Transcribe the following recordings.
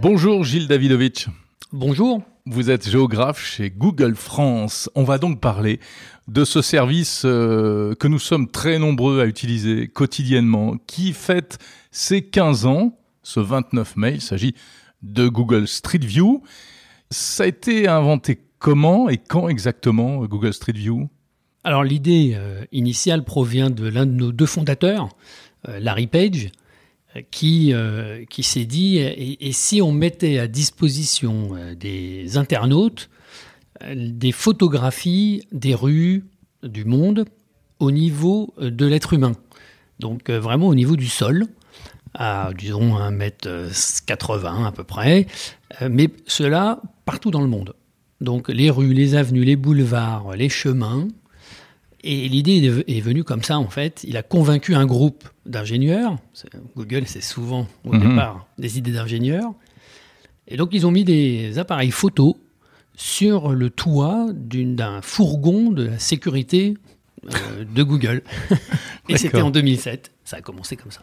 Bonjour Gilles Davidovitch. Bonjour. Vous êtes géographe chez Google France. On va donc parler de ce service euh, que nous sommes très nombreux à utiliser quotidiennement, qui fête ses 15 ans, ce 29 mai. Il s'agit de Google Street View. Ça a été inventé comment et quand exactement Google Street View? Alors l'idée euh, initiale provient de l'un de nos deux fondateurs, euh, Larry Page, qui, euh, qui s'est dit, et, si on mettait à disposition des internautes des photographies des rues du monde au niveau de l'être humain, donc vraiment au niveau du sol, à disons 1m80 à peu près, mais cela partout dans le monde. Donc les rues, les avenues, les boulevards, les chemins, et l'idée est venue comme ça, en fait. Il a convaincu un groupe d'ingénieurs. Google, c'est souvent au mhm. départ des idées d'ingénieurs. Et donc, ils ont mis des appareils photo sur le toit d'un fourgon de la sécurité euh, de Google. et c'était en 2007. Ça a commencé comme ça.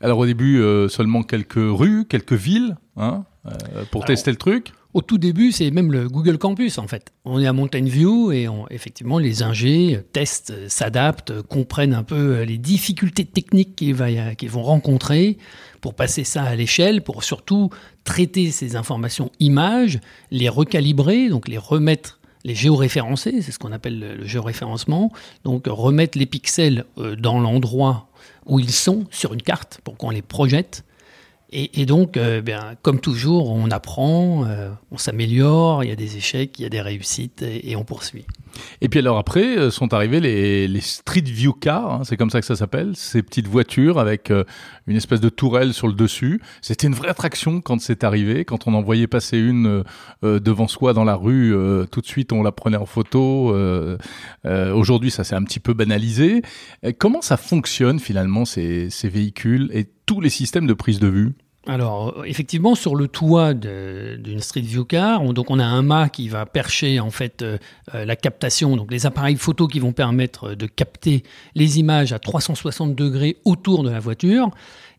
Alors, au début, euh, seulement quelques rues, quelques villes, hein, euh, pour tester le truc au tout début, c'est même le Google Campus en fait. On est à Mountain View et effectivement les ingés testent, s'adaptent, comprennent un peu les difficultés techniques qu'ils, vont rencontrer pour passer ça à l'échelle, pour surtout traiter ces informations images, les recalibrer, donc les remettre les géoréférencer, c'est ce qu'on appelle le géoréférencement, donc remettre les pixels euh, dans l'endroit où ils sont sur une carte pour qu'on les projette et, donc, euh, bien, comme toujours, on apprend, euh, on s'améliore, il y a des échecs, il y a des réussites, et, on poursuit. Et puis alors après, euh, sont arrivés les, les Street View Cars, hein, c'est comme ça que ça s'appelle, ces petites voitures avec une espèce de tourelle sur le dessus. C'était une vraie attraction quand c'est arrivé, quand on en voyait passer une devant soi dans la rue, tout de suite on la prenait en photo. Aujourd'hui, ça s'est un petit peu banalisé. comment ça fonctionne finalement ces, ces véhicules et tous les systèmes de prise de vue? Alors, euh, effectivement, sur le toit d'une Street View Car, on, donc on a un mât qui va percher en fait euh, euh, la captation, donc les appareils photo qui vont permettre de capter les images à 360 degrés autour de la voiture.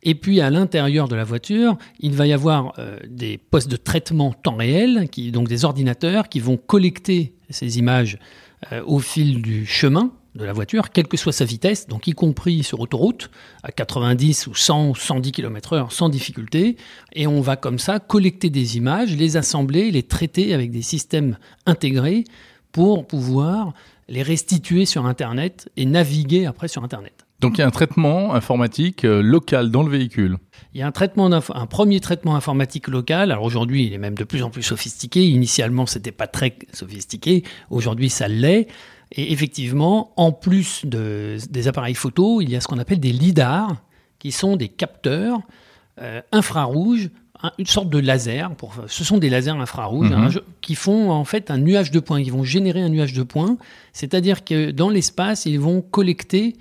Et puis à l'intérieur de la voiture, il va y avoir des postes de traitement temps réel, donc des ordinateurs qui vont collecter ces images au fil du chemin de la voiture, quelle que soit sa vitesse, donc y compris sur autoroute, à 90 ou 100 ou 110 km/h sans difficulté. Et on va comme ça collecter des images, les assembler, les traiter avec des systèmes intégrés pour pouvoir les restituer sur Internet et naviguer après sur Internet. Donc il y a un traitement informatique euh, local dans le véhicule. Il y a un, traitement un premier traitement informatique local. Alors aujourd'hui, il est même de plus en plus sophistiqué. Initialement, c'était pas très sophistiqué. Aujourd'hui, ça l'est. Et effectivement, en plus des appareils photo, il y a ce qu'on appelle des lidars, qui sont des capteurs euh, infrarouges, une sorte de laser. Pour, ce sont des lasers infrarouges hein, mhm. qui font en fait un nuage de points. Ils vont générer un nuage de points, c'est-à-dire que dans l'espace, ils vont collecter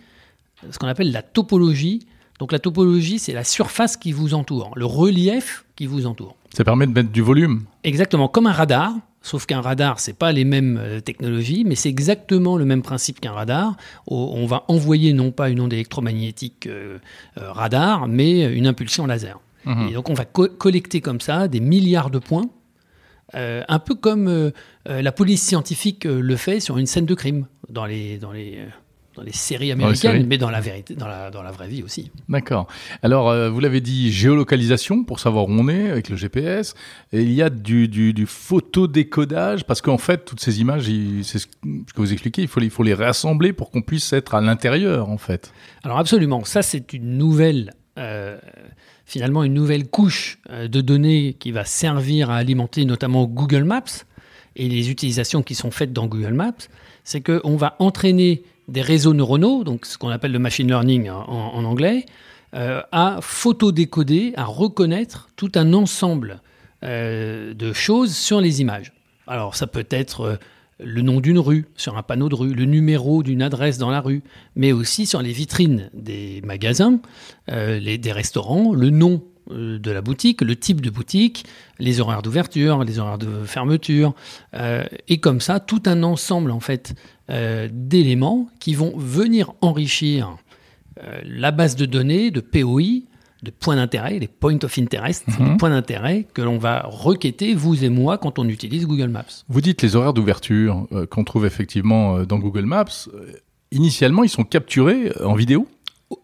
ce qu'on appelle la topologie. Donc la topologie, c'est la surface qui vous entoure, le relief qui vous entoure. Ça permet de mettre du volume. Exactement, comme un radar. Sauf qu'un radar, c'est pas les mêmes euh, technologies, mais c'est exactement le même principe qu'un radar. On va envoyer non pas une onde électromagnétique euh, euh, radar, mais une impulsion laser. Mhm. Et donc on va collecter comme ça des milliards de points, un peu comme la police scientifique le fait sur une scène de crime dans les, dans les dans les séries américaines, mais dans la vérité, dans la, dans la vraie vie aussi. D'accord. Alors, euh, vous l'avez dit, géolocalisation pour savoir où on est avec le GPS. Et il y a du, du, du photodécodage parce qu'en fait, toutes ces images, c'est ce que vous expliquez, il faut, il faut les réassembler pour qu'on puisse être à l'intérieur, en fait. Alors, absolument. Ça, c'est une nouvelle. Euh, finalement, une nouvelle couche euh, de données qui va servir à alimenter notamment Google Maps et les utilisations qui sont faites dans Google Maps, c'est qu'on va entraîner des réseaux neuronaux, donc ce qu'on appelle le machine learning en, anglais, euh, à photodécoder, à reconnaître tout un ensemble euh, de choses sur les images. Alors ça peut être euh, le nom d'une rue sur un panneau de rue, le numéro d'une adresse dans la rue, mais aussi sur les vitrines des magasins, des restaurants, le nom de la boutique, le type de boutique, les horaires d'ouverture, les horaires de fermeture, et comme ça tout un ensemble en fait d'éléments qui vont venir enrichir la base de données de POI, de points d'intérêt, des points of interest, Mhm. des points d'intérêt que l'on va requêter, vous et moi, quand on utilise Google Maps. Vous dites les horaires d'ouverture euh, qu'on trouve effectivement euh, dans Google Maps. euh, initialement, ils sont capturés euh, en vidéo?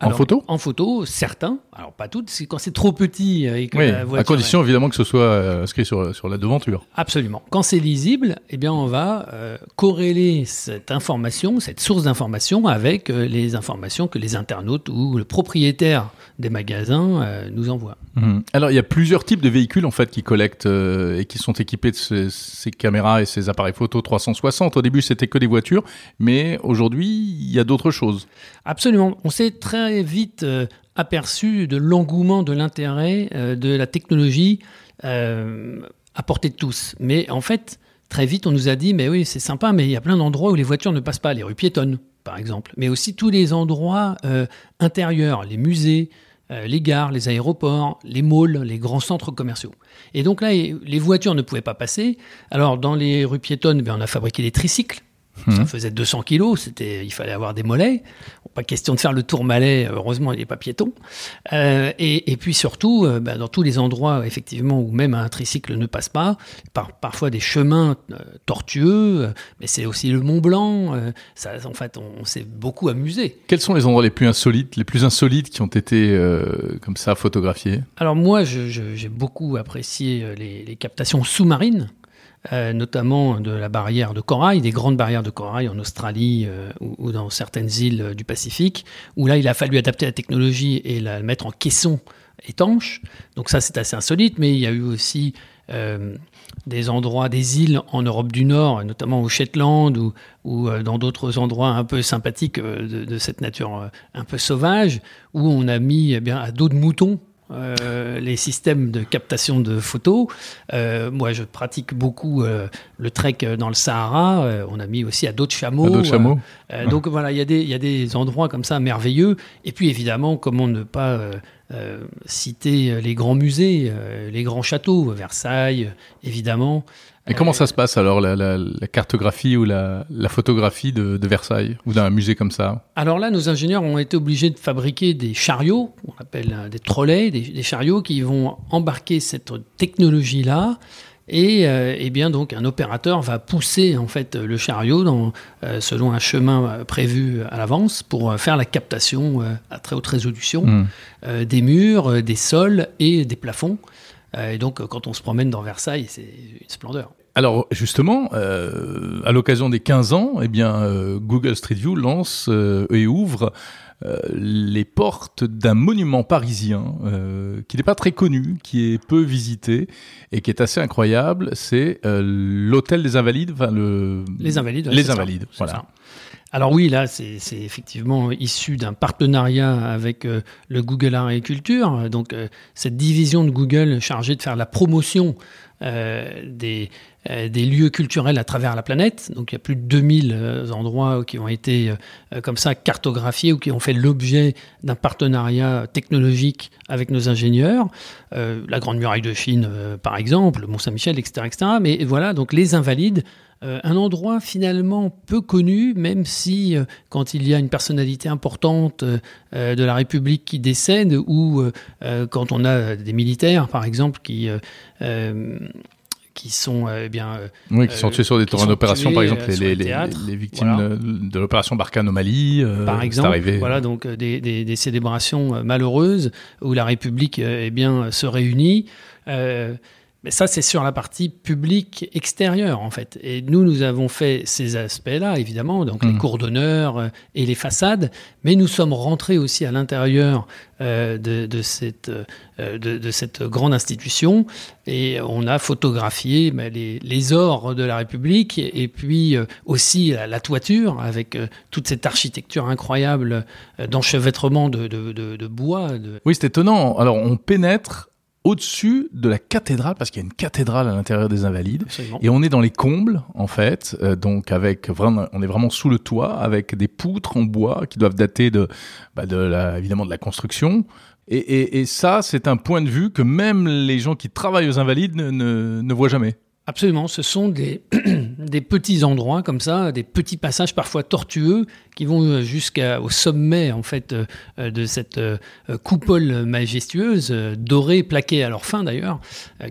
En photo? En photo, certains. Alors pas toutes. c'est Quand c'est trop petit et que Oui, la à condition évidemment que ce soit euh, inscrit sur, sur la devanture. Absolument. Quand c'est lisible, eh bien, on va euh, corréler cette information, cette source d'information, avec euh, les informations que les internautes ou le propriétaire des magasins euh, nous envoie. Mhm. Alors, il y a plusieurs types de véhicules en fait qui collectent et qui sont équipés de ces, ces caméras et ces appareils photo 360. Au début, c'était que des voitures, mais aujourd'hui, il y a d'autres choses. Absolument. On s'est très vite euh, aperçu de l'engouement, de l'intérêt euh, de la technologie euh, à portée de tous. Mais en fait, très vite, on nous a dit, mais oui, c'est sympa, mais il y a plein d'endroits où les voitures ne passent pas, les rues piétonnes, par exemple, mais aussi tous les endroits euh, intérieurs, les musées, euh, les gares, les aéroports, les malls, les grands centres commerciaux. Et donc là, les voitures ne pouvaient pas passer. Alors, dans les rues piétonnes, eh on a fabriqué des tricycles. Ça faisait 200 kilos, c'était, il fallait avoir des mollets. Pas question de faire le tour malais, heureusement il n'est pas piéton. Euh, et, et, puis surtout, euh, bah, dans tous les endroits effectivement où même un tricycle ne passe pas, par, parfois des chemins euh, tortueux, mais c'est aussi le Mont Blanc. ça, en fait, on, on s'est beaucoup amusé. Quels sont les endroits les plus insolites, les plus insolites qui ont été comme ça photographiés? Alors moi, j'ai beaucoup apprécié les, les captations sous-marines. Euh, notamment de la barrière de corail, des grandes barrières de corail en Australie euh, ou, dans certaines îles euh, du Pacifique, où là il a fallu adapter la technologie et la mettre en caisson étanche. Donc ça c'est assez insolite, mais il y a eu aussi des endroits, des îles en Europe du Nord, notamment au Shetland ou, dans d'autres endroits un peu sympathiques de, cette nature un peu sauvage, où on a mis eh bien, à dos de mouton euh, les systèmes de captation de photos. Euh, moi, je pratique beaucoup euh, le trek dans le Sahara. On a mis aussi à dos de chameaux. À dos de chameaux. Donc voilà, il y, a des, y a des endroits comme ça merveilleux. Et puis évidemment, comment ne pas citer les grands musées, les grands châteaux, Versailles, évidemment. Et comment ça se passe alors, la, la, la cartographie ou la, la photographie de, de, Versailles ou d'un musée comme ça? Alors là, nos ingénieurs ont été obligés de fabriquer des chariots, on appelle des trolleys, des, des chariots qui vont embarquer cette technologie-là. Et, euh, et, bien donc un opérateur va pousser en fait le chariot dans, euh, selon un chemin prévu à l'avance pour faire la captation euh, à très haute résolution mmh. des murs, des sols et des plafonds. et donc quand on se promène dans Versailles, c'est une splendeur. Alors justement, euh, à l'occasion des 15 ans, eh bien, euh, Google Street View lance euh, et ouvre les portes d'un monument parisien qui n'est pas très connu, qui est peu visité et qui est assez incroyable. C'est l'hôtel des Invalides, enfin le les Invalides, les ça, Invalides, voilà. Alors oui, là, c'est effectivement issu d'un partenariat avec euh, le Google Art et Culture. Donc euh, cette division de Google chargée de faire la promotion euh, des, lieux culturels à travers la planète. Donc il y a plus de 2000 endroits qui ont été comme ça cartographiés ou qui ont fait l'objet d'un partenariat technologique avec nos ingénieurs. la Grande Muraille de Chine, par exemple, le Mont Saint-Michel, etc., etc. Mais voilà, donc les Invalides euh, un endroit finalement peu connu, même si euh, quand il y a une personnalité importante euh, de la République qui décède, ou quand on a des militaires, par exemple, qui qui sont eh bien oui qui sont tués sur des terrains d'opération par exemple les, les, les, victimes voilà. de l'opération Barkhane au Mali par exemple arrivé. voilà donc des, des, des, célébrations malheureuses où la République eh bien se réunit mais ça, c'est sur la partie publique extérieure, en fait. Et nous, nous avons fait ces aspects-là, évidemment, donc mmh. les cours d'honneur euh, et les façades, mais nous sommes rentrés aussi à l'intérieur euh, de, de, cette, euh, de, de, cette grande institution et on a photographié bah, les, les, ors de la République et puis euh, aussi la, la, toiture avec toute cette architecture incroyable d'enchevêtrement de, de, bois. Oui, c'est étonnant. Alors, on pénètre au-dessus de la cathédrale, parce qu'il y a une cathédrale à l'intérieur des Invalides, Absolument. et on est dans les combles en fait, euh, donc avec vraiment, on est vraiment sous le toit avec des poutres en bois qui doivent dater de, bah de la, évidemment de la construction. Et, et, et ça, c'est un point de vue que même les gens qui travaillent aux Invalides ne, ne, ne voient jamais. Absolument, ce sont des, petits endroits comme ça, des petits passages parfois tortueux qui vont jusqu'au sommet en fait euh, de cette euh, coupole majestueuse, euh, dorée, plaquée à leur fin d'ailleurs,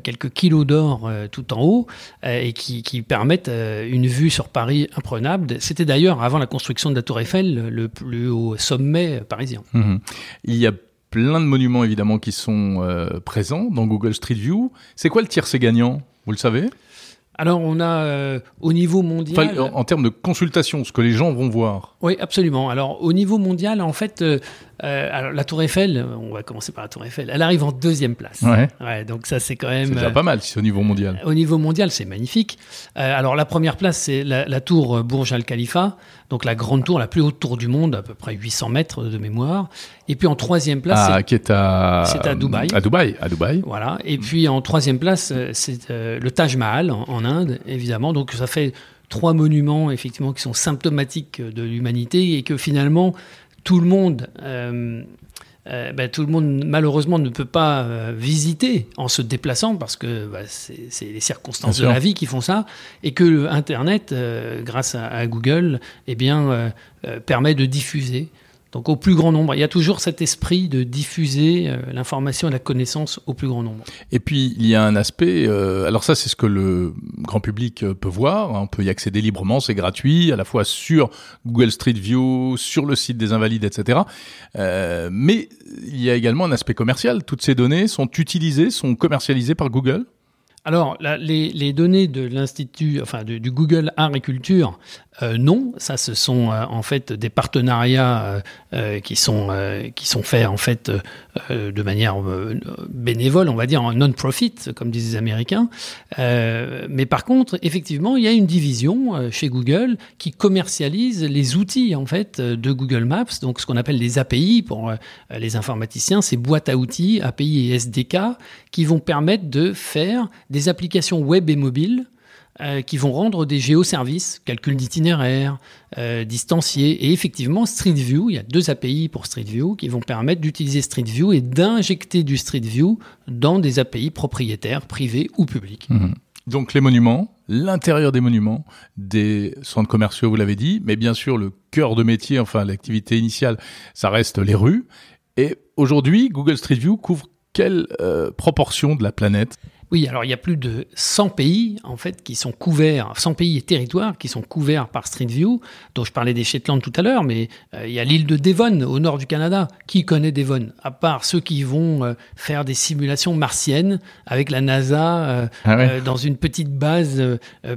quelques kilos d'or tout en haut, et qui, qui permettent une vue sur Paris imprenable. C'était d'ailleurs avant la construction de la Tour Eiffel le plus haut sommet parisien. Mmh. Il y a plein de monuments évidemment qui sont présents dans Google Street View. C'est quoi le tiercé gagnant Vous le savez? Alors on a euh, au niveau mondial... en, termes de consultation, ce que les gens vont voir. Oui, absolument. Alors au niveau mondial, en fait, euh, euh, alors la Tour Eiffel, on va commencer par la Tour Eiffel, elle arrive en deuxième place. Ouais. donc ça c'est quand même... C'est déjà pas mal si c'est au niveau mondial. Au niveau mondial, c'est magnifique. alors la première place, c'est la, tour Burj Al Khalifa, donc la grande tour, la plus haute tour du monde, à peu près 800 mètres de mémoire. Et puis en troisième place... Ah, qui est à... C'est à Dubaï. À Dubaï, à Dubaï. Voilà. Et puis en troisième place, c'est le Taj Mahal en Inde, évidemment. Donc ça fait trois monuments effectivement qui sont symptomatiques de l'humanité et que finalement tout le monde, euh, euh, ben, tout le monde malheureusement ne peut pas euh, visiter en se déplaçant parce que bah, c'est les circonstances de la vie qui font ça. Et que Internet, grâce à, à, Google, eh bien permet de diffuser donc au plus grand nombre. Il y a toujours cet esprit de diffuser euh, l'information et la connaissance au plus grand nombre. Et puis il y a un aspect, euh, alors ça c'est ce que le grand public euh, peut voir, hein. on peut y accéder librement, c'est gratuit, à la fois sur Google Street View, sur le site des Invalides, etc. mais il y a également un aspect commercial. Toutes ces données sont utilisées, sont commercialisées par Google alors, les, données de l'Institut, enfin du Google Agriculture, euh, non. Ça, ce sont euh, en fait des partenariats euh, qui, sont, qui sont faits en fait de manière bénévole, on va dire en non-profit, comme disent les Américains. mais par contre, effectivement, il y a une division chez Google qui commercialise les outils en fait de Google Maps, donc ce qu'on appelle les API pour les informaticiens, ces boîtes à outils, API et SDK, qui vont permettre de faire des des applications web et mobiles euh, qui vont rendre des géoservices, calcul d'itinéraire, euh, distancié. Et effectivement, Street View, il y a deux API pour Street View qui vont permettre d'utiliser Street View et d'injecter du Street View dans des API propriétaires, privés ou publics. Mhm. Donc les monuments, l'intérieur des monuments, des centres commerciaux, vous l'avez dit, mais bien sûr le cœur de métier, enfin l'activité initiale, ça reste les rues. Et aujourd'hui, Google Street View couvre quelle euh, proportion de la planète? Oui, alors il y a plus de 100 pays en fait qui sont couverts, 100 pays et territoires qui sont couverts par Street View, dont je parlais des Shetland tout à l'heure, mais euh, il y a l'île de Devon au nord du Canada. Qui connaît Devon? À part ceux qui vont euh, faire des simulations martiennes avec la NASA euh, ah dans une petite base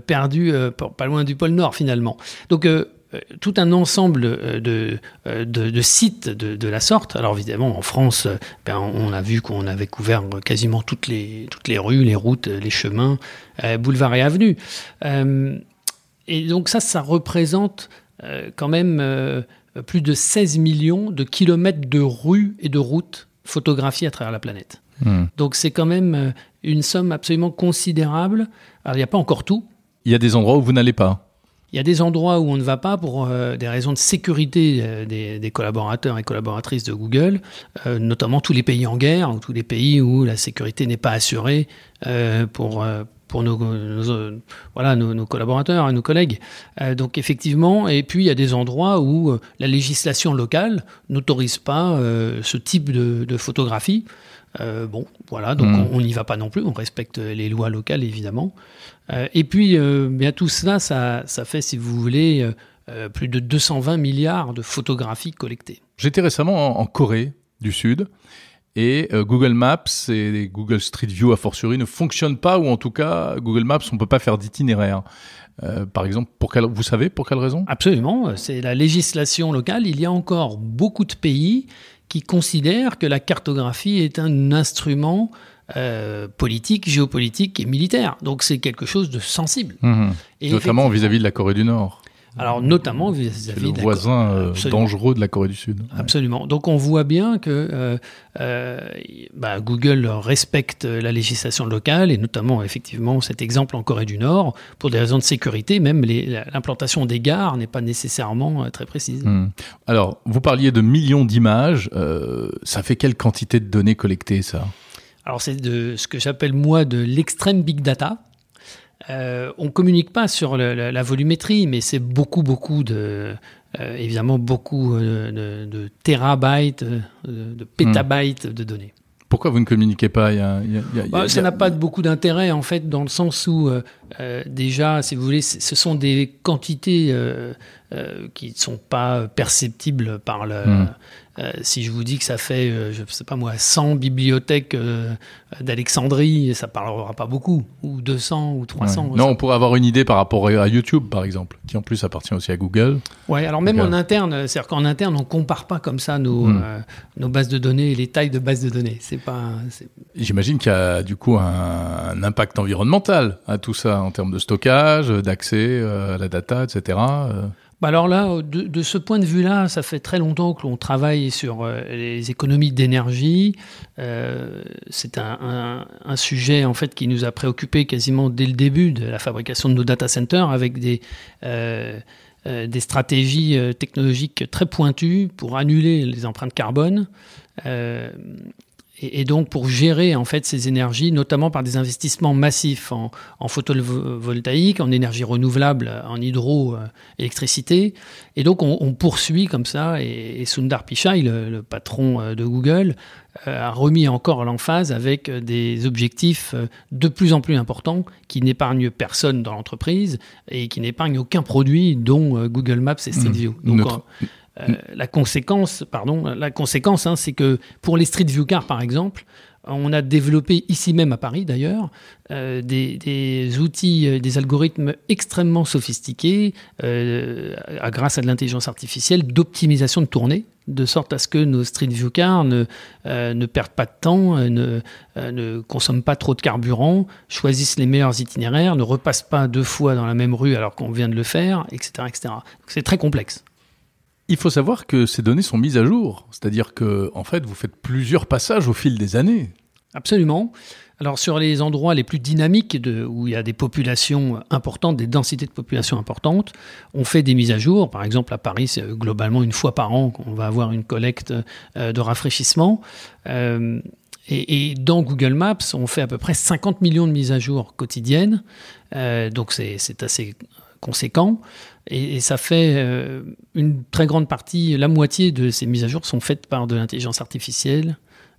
perdue pas loin du pôle Nord finalement. Donc tout un ensemble euh, euh, de, de, sites de, la sorte. Alors évidemment, en France, ben, on a vu qu'on avait couvert quasiment toutes les, toutes les rues, les routes, les chemins, boulevards et avenues. et donc ça, ça représente quand même plus de 16 millions de kilomètres de rues et de routes photographiées à travers la planète. Hmm. Donc c'est quand même une somme absolument considérable. Alors il n'y a pas encore tout. Il y a des endroits où vous n'allez pas il y a des endroits où on ne va pas pour euh, des raisons de sécurité euh, des, collaborateurs et collaboratrices de Google, euh, notamment tous les pays en guerre, ou tous les pays où la sécurité n'est pas assurée pour, pour nos, voilà, nos, collaborateurs et nos collègues. donc effectivement, et puis il y a des endroits où la législation locale n'autorise pas ce type de, de photographie. Euh, bon, voilà, donc hmm. on n'y va pas non plus, on respecte les lois locales évidemment. Euh, et puis, euh, bien tout cela, ça, ça, fait, si vous voulez, plus de 220 milliards de photographies collectées. J'étais récemment en, Corée du Sud et Google Maps et Google Street View a fortiori ne fonctionnent pas, ou en tout cas, Google Maps, on ne peut pas faire d'itinéraire. par exemple, pour quelle, vous savez pour quelle raison? Absolument, c'est la législation locale. Il y a encore beaucoup de pays qui considère que la cartographie est un instrument euh, politique, géopolitique et militaire. Donc c'est quelque chose de sensible. Mmh. Et Notamment vis-à-vis de la Corée du Nord. Alors notamment vis-à-vis le voisin euh, dangereux de la Corée du Sud. Absolument. Donc on voit bien que euh, bah, Google respecte la législation locale et notamment effectivement cet exemple en Corée du Nord pour des raisons de sécurité. Même l'implantation des gares n'est pas nécessairement très précise. Mmh. Alors vous parliez de millions d'images. ça fait quelle quantité de données collectées ça? Alors c'est de ce que j'appelle moi de l'extrême big data. Euh, on communique pas sur la volumétrie, mais c'est beaucoup, beaucoup de, évidemment, beaucoup de, de terabytes, de, pétabytes de données. Pourquoi vous ne communiquez pas? Bah, Ça n'a pas beaucoup d'intérêt en fait, dans le sens où déjà, si vous voulez, ce sont des quantités qui ne sont pas perceptibles par le, hmm. Euh, si je vous dis que ça fait, euh, je sais pas moi, 100 bibliothèques euh, d'Alexandrie, ça parlera pas beaucoup, ou 200 ou 300. Non, on pourrait avoir une idée par rapport à YouTube, par exemple, qui en plus appartient aussi à Google. Ouais, alors même en interne, c'est-à-dire qu'en interne, on compare pas comme ça nos, hmm. nos bases de données et les tailles de bases de données. C'est pas. J'imagine qu'il y a du coup un, impact environnemental à tout ça en termes de stockage, d'accès à la data, etc. Bah alors là, de, ce point de vue-là, ça fait très longtemps que l'on travaille sur euh, les économies d'énergie. Euh, c'est un, sujet en fait qui nous a préoccupé quasiment dès le début de la fabrication de nos data centers, avec euh, des stratégies technologiques très pointues pour annuler les empreintes carbone et, donc pour gérer en fait ces énergies, notamment par des investissements massifs en, photovoltaïque, en énergie renouvelable, en hydroélectricité. Et donc on, poursuit comme ça. Et, Sundar Pichai, le, patron euh, de Google, euh, a remis encore l'emphase avec des objectifs euh, de plus en plus importants qui n'épargnent personne dans l'entreprise et qui n'épargnent aucun produit, dont Google Maps et Street mmh. View. Donc, euh, la conséquence, pardon, la conséquence, hein, c'est que pour les Street View Cars, par exemple, on a développé ici même à Paris d'ailleurs euh, des, outils, euh, des algorithmes extrêmement sophistiqués grâce à de l'intelligence artificielle d'optimisation de tournée, de sorte à ce que nos Street View Cars ne, ne perdent pas de temps, ne, ne, consomment pas trop de carburant, choisissent les meilleurs itinéraires, ne repassent pas deux fois dans la même rue alors qu'on vient de le faire, etc. etc. C'est très complexe. Il faut savoir que ces données sont mises à jour, c'est-à-dire que en fait, vous faites plusieurs passages au fil des années. Absolument. Alors sur les endroits les plus dynamiques où il y a des populations importantes, des densités de population importantes, on fait des mises à jour. Par exemple à Paris, c'est globalement une fois par an qu'on va avoir une collecte euh, de rafraîchissement. Euh, et, dans Google Maps, on fait à peu près 50 millions de mises à jour quotidiennes. Euh, donc c'est assez conséquent. Et, ça fait euh, une très grande partie, la moitié de ces mises à jour sont faites par de l'intelligence artificielle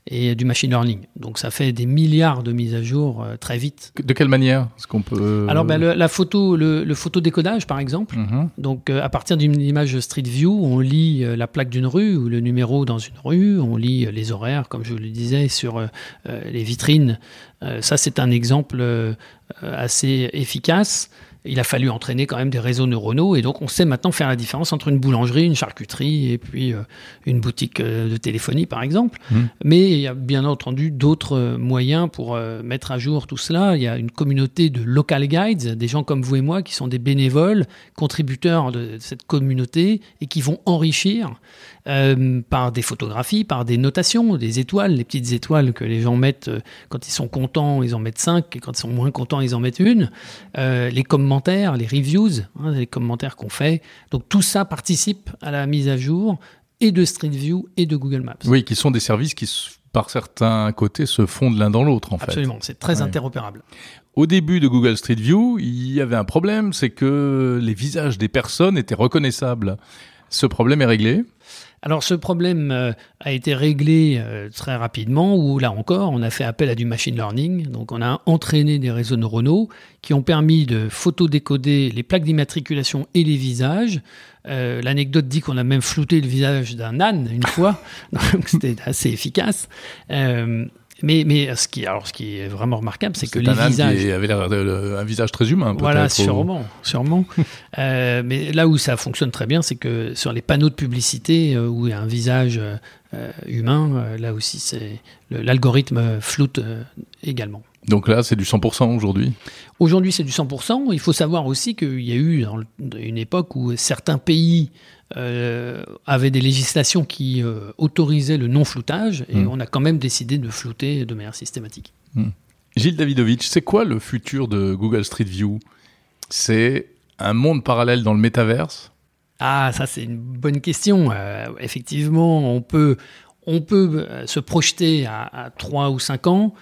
et du machine learning. Donc ça fait des milliards de mises à jour euh, très vite. De quelle manière ce qu'on peut euh, Alors ben, le, la photo, le, le photodécodage par exemple. Mhm. Donc à partir d'une image Street View, on lit la plaque d'une rue ou le numéro dans une rue, on lit les horaires, comme je le disais, sur les vitrines. ça c'est un exemple assez efficace il a fallu entraîner quand même des réseaux neuronaux et donc on sait maintenant faire la différence entre une boulangerie, une charcuterie et puis euh, une boutique euh, de téléphonie par exemple. Mmh. Mais il y a bien entendu d'autres euh, moyens pour mettre à jour tout cela. Il y a une communauté de local guides, des gens comme vous et moi qui sont des bénévoles, contributeurs de cette communauté et qui vont enrichir euh, par des photographies, par des notations, des étoiles, les petites étoiles que les gens mettent euh, quand ils sont contents, ils en mettent cinq, et quand ils sont moins contents, ils en mettent une. Euh, les commentaires, les reviews, hein, les commentaires qu'on fait. Donc tout ça participe à la mise à jour et de Street View et de Google Maps. Oui, qui sont des services qui, par certains côtés, se fondent l'un dans l'autre, en fait. Absolument, c'est très interopérable. Au début de Google Street View, il y avait un problème, c'est que les visages des personnes étaient reconnaissables. Ce problème est réglé alors ce problème euh, a été réglé euh, très rapidement, où là encore, on a fait appel à du machine learning. Donc on a entraîné des réseaux neuronaux qui ont permis de photodécoder les plaques d'immatriculation et les visages. Euh, l'anecdote dit qu'on a même flouté le visage d'un âne une fois, donc c'était assez efficace. Mais, mais ce, qui, alors, ce qui est vraiment remarquable, c'est que les un visages. Qui avait l'air un visage très humain, Voilà, sûrement. sûrement. euh, mais là où ça fonctionne très bien, c'est que sur les panneaux de publicité euh, où il y a un visage euh, humain, là aussi, c'est l'algorithme floute également. Donc là, c'est du 100% aujourd'hui? Aujourd'hui, c'est du 100%. Il faut savoir aussi qu'il y a eu une époque où certains pays euh, avait des législations qui euh, autorisaient le non-floutage et hmm. on a quand même décidé de flouter de manière systématique. Hmm. Gilles Davidovitch, c'est quoi le futur de Google Street View? C'est un monde parallèle dans le métaverse? Ah, ça c'est une bonne question. Euh, effectivement, on peut, on peut se projeter à, à 3 ou 5 ans.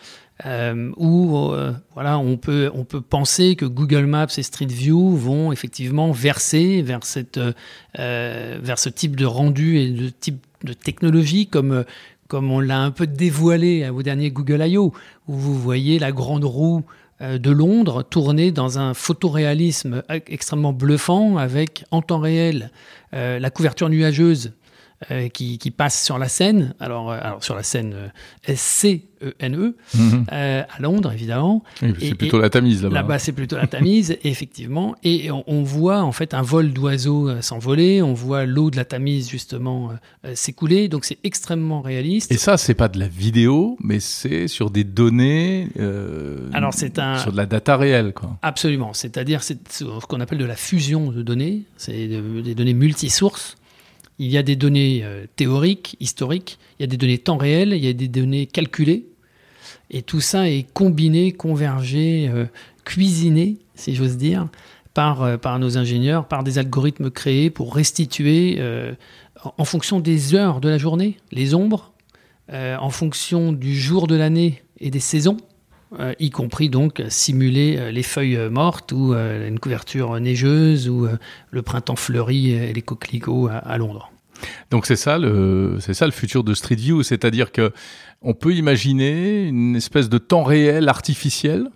Euh, où euh, voilà, on peut, on peut penser que Google Maps et Street View vont effectivement verser vers, cette, vers ce type de rendu et de type de technologie comme, comme on l'a un peu dévoilé au dernier Google I.O., où vous voyez la grande roue de Londres tourner dans un photoréalisme extrêmement bluffant avec en temps réel la couverture nuageuse euh, qui, qui, passe sur la scène, alors, euh, alors sur la scène euh, S-C-E-N-E, mhm. à Londres évidemment. c'est plutôt la Tamise là-bas. Là-bas, c'est plutôt la Tamise, effectivement. Et on, voit en fait un vol d'oiseaux s'envoler, on voit l'eau de la Tamise justement s'écouler, donc c'est extrêmement réaliste. Et ça, c'est pas de la vidéo, mais c'est sur des données. alors c'est un sur de la data réelle, quoi. Absolument. C'est-à-dire c'est ce qu'on appelle de la fusion de données. C'est des données multisources. Il y a des données euh, théoriques, historiques, il y a des données temps réel, il y a des données calculées. Et tout ça est combiné, convergé, euh, cuisiné, si j'ose dire, euh, par nos ingénieurs, par des algorithmes créés pour restituer, en fonction des heures de la journée, les ombres, en fonction du jour de l'année et des saisons, y compris donc simuler les feuilles mortes ou une couverture neigeuse ou le printemps fleuri et les coquelicots à Londres. Donc c'est ça le c'est ça le futur de Street View, c'est-à-dire que on peut imaginer une espèce de temps réel artificiel?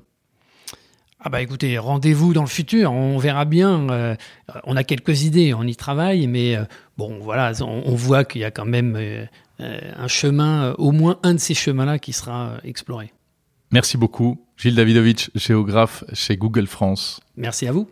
Ah bah écoutez, rendez-vous dans le futur, on verra bien. Euh, on a quelques idées, on y travaille, mais euh, bon voilà, on, voit qu'il y a quand même euh, un chemin, au moins un de ces chemins-là qui sera exploré. Merci beaucoup, Gilles Davidovich, géographe chez Google France. Merci à vous.